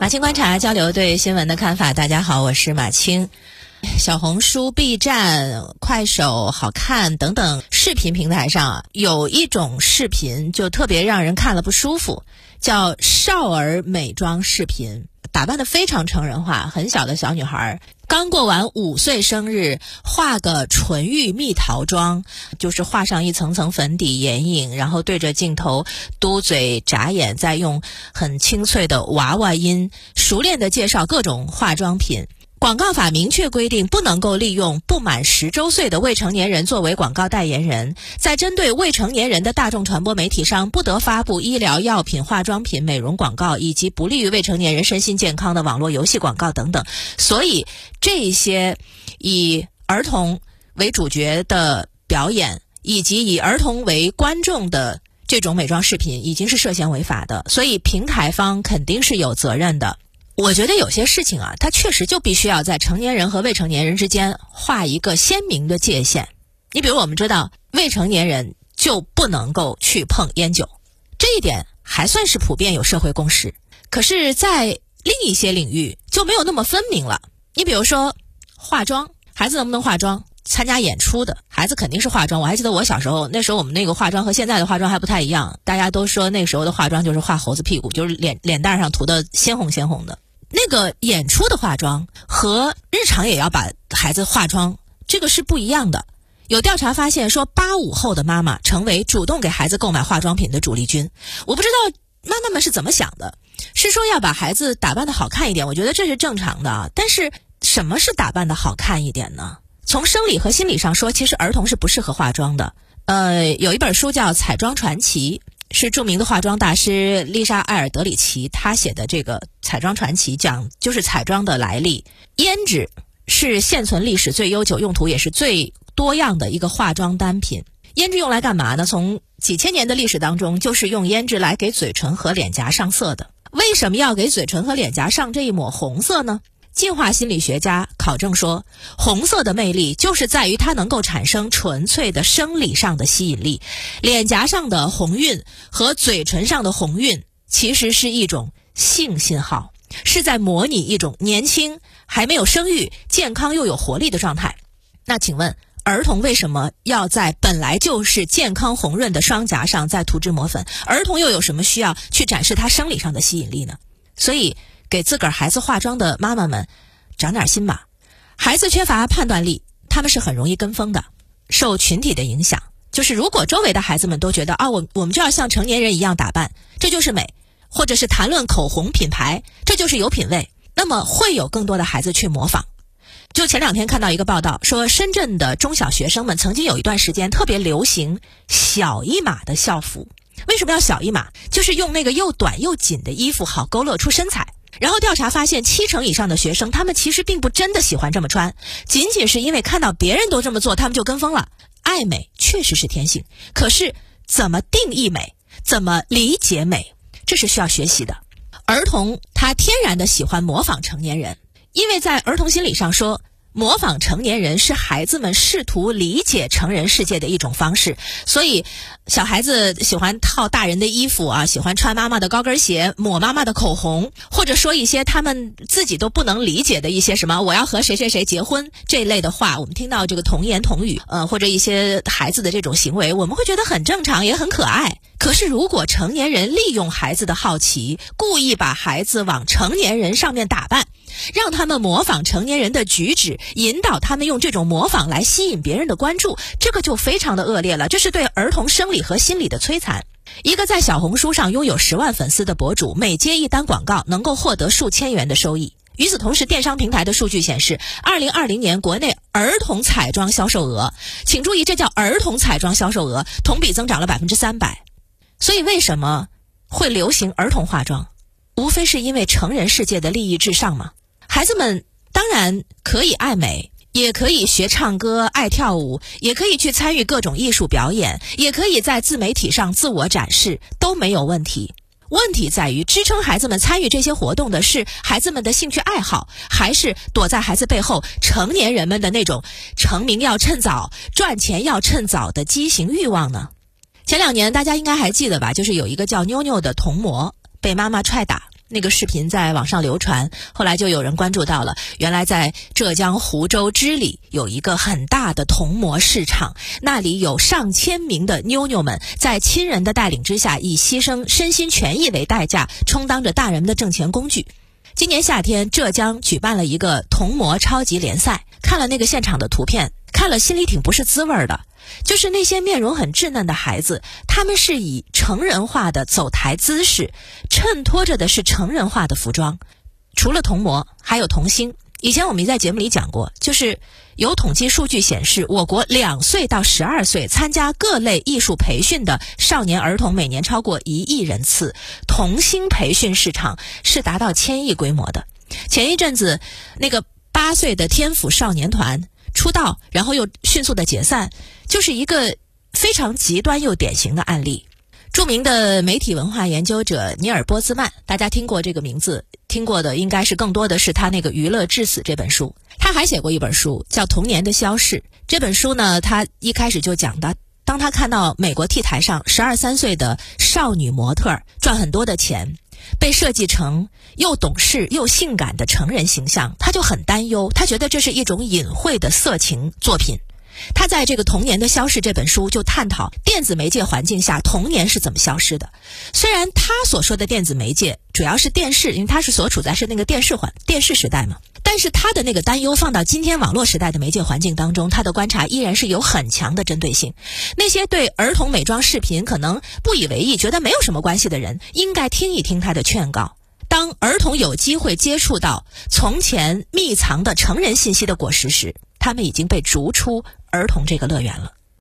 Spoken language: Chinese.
马青观察交流对新闻的看法。大家好，我是马青。小红书、B 站、快手、好看等等视频平台上啊，有一种视频就特别让人看了不舒服，叫少儿美妆视频，打扮的非常成人化，很小的小女孩刚过完五岁生日，画个纯欲蜜桃妆，就是画上一层层粉底眼影，然后对着镜头嘟嘴眨眼，再用很清脆的娃娃音熟练的介绍各种化妆品。广告法明确规定，不能够利用不满十周岁的未成年人作为广告代言人，在针对未成年人的大众传播媒体上，不得发布医疗药品、化妆品、美容广告，以及不利于未成年人身心健康的网络游戏广告等等。所以，这些以儿童为主角的表演，以及以儿童为观众的这种美妆视频，已经是涉嫌违法的。所以，平台方肯定是有责任的。我觉得有些事情啊，它确实就必须要在成年人和未成年人之间画一个鲜明的界限。你比如，我们知道未成年人就不能够去碰烟酒，这一点还算是普遍有社会共识。可是，在另一些领域就没有那么分明了。你比如说，化妆，孩子能不能化妆？参加演出的孩子肯定是化妆。我还记得我小时候，那时候我们那个化妆和现在的化妆还不太一样。大家都说那时候的化妆就是画猴子屁股，就是脸脸蛋上涂的鲜红鲜红的。那个演出的化妆和日常也要把孩子化妆，这个是不一样的。有调查发现说，八五后的妈妈成为主动给孩子购买化妆品的主力军。我不知道妈妈们是怎么想的，是说要把孩子打扮的好看一点？我觉得这是正常的。但是什么是打扮的好看一点呢？从生理和心理上说，其实儿童是不适合化妆的。呃，有一本书叫《彩妆传奇》。是著名的化妆大师丽莎·艾尔德里奇，她写的这个《彩妆传奇》讲就是彩妆的来历。胭脂是现存历史最悠久、用途也是最多样的一个化妆单品。胭脂用来干嘛呢？从几千年的历史当中，就是用胭脂来给嘴唇和脸颊上色的。为什么要给嘴唇和脸颊上这一抹红色呢？进化心理学家考证说，红色的魅力就是在于它能够产生纯粹的生理上的吸引力。脸颊上的红晕和嘴唇上的红晕其实是一种性信号，是在模拟一种年轻、还没有生育、健康又有活力的状态。那请问，儿童为什么要在本来就是健康红润的双颊上再涂脂抹粉？儿童又有什么需要去展示他生理上的吸引力呢？所以。给自个儿孩子化妆的妈妈们，长点心吧。孩子缺乏判断力，他们是很容易跟风的，受群体的影响。就是如果周围的孩子们都觉得啊，我我们就要像成年人一样打扮，这就是美，或者是谈论口红品牌，这就是有品位，那么会有更多的孩子去模仿。就前两天看到一个报道，说深圳的中小学生们曾经有一段时间特别流行小一码的校服。为什么要小一码？就是用那个又短又紧的衣服，好勾勒出身材。然后调查发现，七成以上的学生，他们其实并不真的喜欢这么穿，仅仅是因为看到别人都这么做，他们就跟风了。爱美确实是天性，可是怎么定义美，怎么理解美，这是需要学习的。儿童他天然的喜欢模仿成年人，因为在儿童心理上说。模仿成年人是孩子们试图理解成人世界的一种方式，所以小孩子喜欢套大人的衣服啊，喜欢穿妈妈的高跟鞋，抹妈妈的口红，或者说一些他们自己都不能理解的一些什么“我要和谁谁谁结婚”这一类的话。我们听到这个童言童语，呃，或者一些孩子的这种行为，我们会觉得很正常，也很可爱。可是，如果成年人利用孩子的好奇，故意把孩子往成年人上面打扮，让他们模仿成年人的举止，引导他们用这种模仿来吸引别人的关注，这个就非常的恶劣了。这是对儿童生理和心理的摧残。一个在小红书上拥有十万粉丝的博主，每接一单广告能够获得数千元的收益。与此同时，电商平台的数据显示，二零二零年国内儿童彩妆销售额，请注意，这叫儿童彩妆销售额，同比增长了百分之三百。所以，为什么会流行儿童化妆？无非是因为成人世界的利益至上嘛。孩子们当然可以爱美，也可以学唱歌、爱跳舞，也可以去参与各种艺术表演，也可以在自媒体上自我展示，都没有问题。问题在于，支撑孩子们参与这些活动的是孩子们的兴趣爱好，还是躲在孩子背后成年人们的那种成名要趁早、赚钱要趁早的畸形欲望呢？前两年大家应该还记得吧？就是有一个叫妞妞的童模被妈妈踹打，那个视频在网上流传，后来就有人关注到了，原来在浙江湖州织里有一个很大的童模市场，那里有上千名的妞妞们在亲人的带领之下，以牺牲身心权益为代价，充当着大人们的挣钱工具。今年夏天，浙江举办了一个童模超级联赛，看了那个现场的图片，看了心里挺不是滋味的。就是那些面容很稚嫩的孩子，他们是以成人化的走台姿势，衬托着的是成人化的服装。除了童模，还有童星。以前我们在节目里讲过，就是有统计数据显示，我国两岁到十二岁参加各类艺术培训的少年儿童每年超过一亿人次，童星培训市场是达到千亿规模的。前一阵子，那个八岁的天府少年团。出道，然后又迅速的解散，就是一个非常极端又典型的案例。著名的媒体文化研究者尼尔波兹曼，大家听过这个名字，听过的应该是更多的是他那个《娱乐至死》这本书。他还写过一本书叫《童年的消逝》。这本书呢，他一开始就讲的，当他看到美国 T 台上十二三岁的少女模特赚很多的钱。被设计成又懂事又性感的成人形象，他就很担忧。他觉得这是一种隐晦的色情作品。他在这个《童年的消逝》这本书就探讨电子媒介环境下童年是怎么消失的。虽然他所说的电子媒介主要是电视，因为他是所处在是那个电视环电视时代嘛。但是他的那个担忧放到今天网络时代的媒介环境当中，他的观察依然是有很强的针对性。那些对儿童美妆视频可能不以为意、觉得没有什么关系的人，应该听一听他的劝告。当儿童有机会接触到从前密藏的成人信息的果实时，他们已经被逐出儿童这个乐园了。